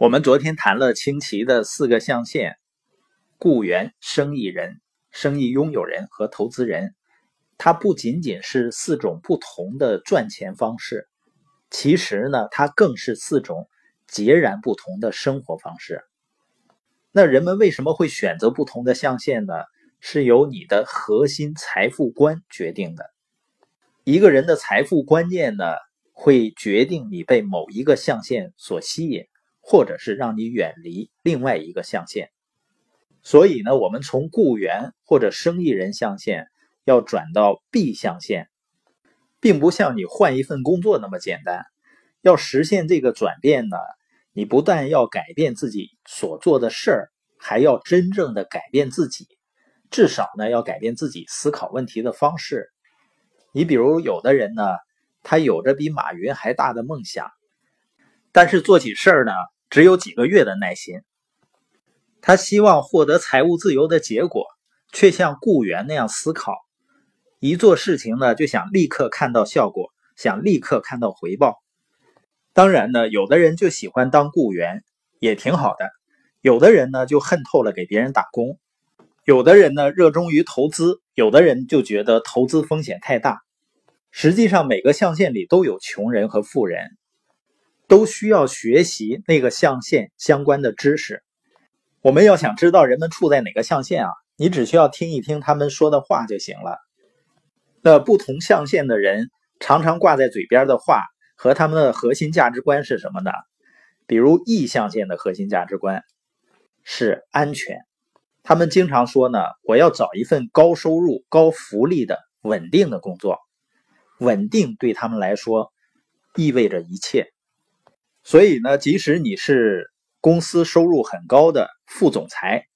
我们昨天谈了清奇的四个象限：雇员、生意人、生意拥有人和投资人。它不仅仅是四种不同的赚钱方式，其实呢，它更是四种截然不同的生活方式。那人们为什么会选择不同的象限呢？是由你的核心财富观决定的。一个人的财富观念呢，会决定你被某一个象限所吸引。或者是让你远离另外一个象限，所以呢，我们从雇员或者生意人象限要转到 B 象限，并不像你换一份工作那么简单。要实现这个转变呢，你不但要改变自己所做的事儿，还要真正的改变自己，至少呢，要改变自己思考问题的方式。你比如，有的人呢，他有着比马云还大的梦想，但是做起事儿呢。只有几个月的耐心，他希望获得财务自由的结果，却像雇员那样思考：一做事情呢，就想立刻看到效果，想立刻看到回报。当然呢，有的人就喜欢当雇员，也挺好的；有的人呢，就恨透了给别人打工；有的人呢，热衷于投资；有的人就觉得投资风险太大。实际上，每个象限里都有穷人和富人。都需要学习那个象限相关的知识。我们要想知道人们处在哪个象限啊，你只需要听一听他们说的话就行了。那不同象限的人常常挂在嘴边的话和他们的核心价值观是什么呢？比如 E 象限的核心价值观是安全，他们经常说呢，我要找一份高收入、高福利的稳定的工作。稳定对他们来说意味着一切。所以呢，即使你是公司收入很高的副总裁，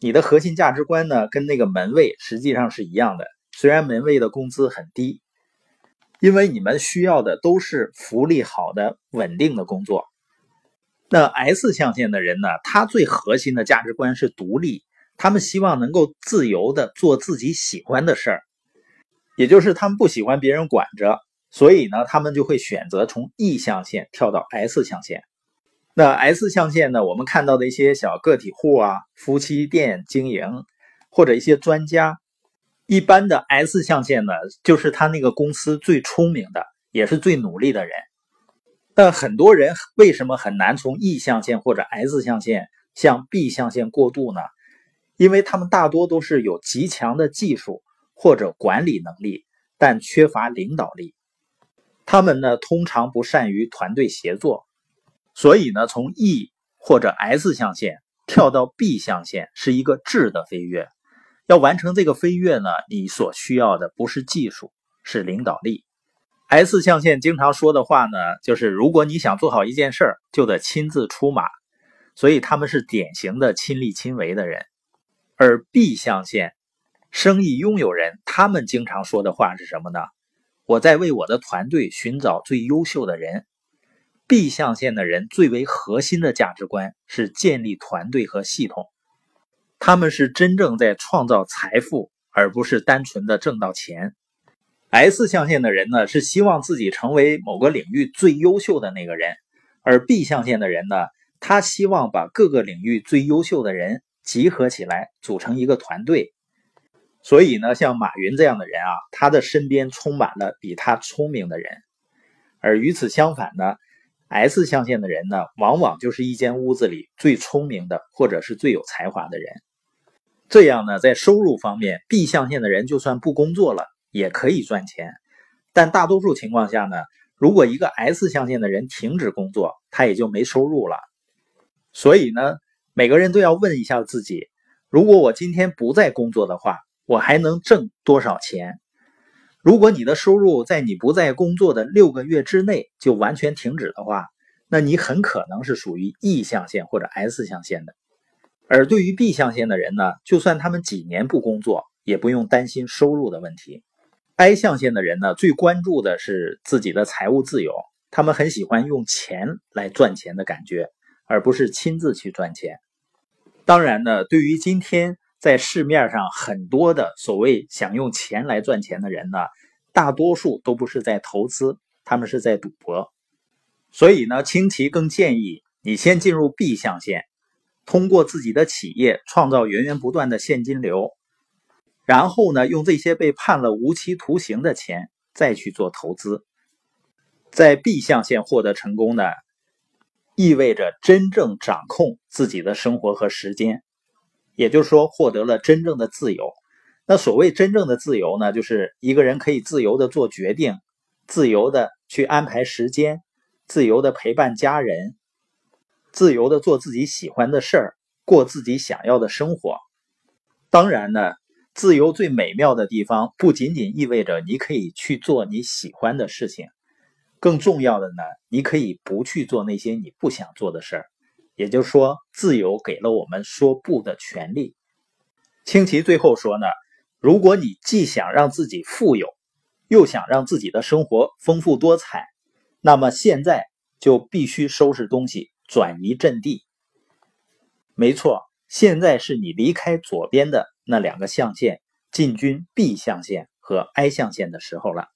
你的核心价值观呢，跟那个门卫实际上是一样的。虽然门卫的工资很低，因为你们需要的都是福利好的稳定的工作。那 S 象限的人呢，他最核心的价值观是独立，他们希望能够自由的做自己喜欢的事儿，也就是他们不喜欢别人管着。所以呢，他们就会选择从 E 象限跳到 S 象限。那 S 象限呢，我们看到的一些小个体户啊、夫妻店经营，或者一些专家，一般的 S 象限呢，就是他那个公司最聪明的，也是最努力的人。但很多人为什么很难从 E 象限或者 S 象限向 B 象限过渡呢？因为他们大多都是有极强的技术或者管理能力，但缺乏领导力。他们呢，通常不善于团队协作，所以呢，从 E 或者 S 象限跳到 B 象限是一个质的飞跃。要完成这个飞跃呢，你所需要的不是技术，是领导力。S 象限经常说的话呢，就是如果你想做好一件事儿，就得亲自出马，所以他们是典型的亲力亲为的人。而 B 象限生意拥有人，他们经常说的话是什么呢？我在为我的团队寻找最优秀的人。B 象限的人最为核心的价值观是建立团队和系统，他们是真正在创造财富，而不是单纯的挣到钱。S 象限的人呢，是希望自己成为某个领域最优秀的那个人，而 B 象限的人呢，他希望把各个领域最优秀的人集合起来，组成一个团队。所以呢，像马云这样的人啊，他的身边充满了比他聪明的人，而与此相反呢，S 象限的人呢，往往就是一间屋子里最聪明的，或者是最有才华的人。这样呢，在收入方面，B 象限的人就算不工作了，也可以赚钱。但大多数情况下呢，如果一个 S 象限的人停止工作，他也就没收入了。所以呢，每个人都要问一下自己：如果我今天不再工作的话。我还能挣多少钱？如果你的收入在你不在工作的六个月之内就完全停止的话，那你很可能是属于 E 象限或者 S 象限的。而对于 B 象限的人呢，就算他们几年不工作，也不用担心收入的问题。I 象限的人呢，最关注的是自己的财务自由，他们很喜欢用钱来赚钱的感觉，而不是亲自去赚钱。当然呢，对于今天。在市面上，很多的所谓想用钱来赚钱的人呢，大多数都不是在投资，他们是在赌博。所以呢，清奇更建议你先进入 B 象限，通过自己的企业创造源源不断的现金流，然后呢，用这些被判了无期徒刑的钱再去做投资。在 B 象限获得成功呢，意味着真正掌控自己的生活和时间，也就是说获得了真正的自由。那所谓真正的自由呢，就是一个人可以自由的做决定，自由的去安排时间，自由的陪伴家人，自由的做自己喜欢的事儿，过自己想要的生活。当然呢，自由最美妙的地方不仅仅意味着你可以去做你喜欢的事情。更重要的呢，你可以不去做那些你不想做的事儿，也就是说，自由给了我们说不的权利。清奇最后说呢，如果你既想让自己富有，又想让自己的生活丰富多彩，那么现在就必须收拾东西，转移阵地。没错，现在是你离开左边的那两个象限，进军 B 象限和 I 象限的时候了。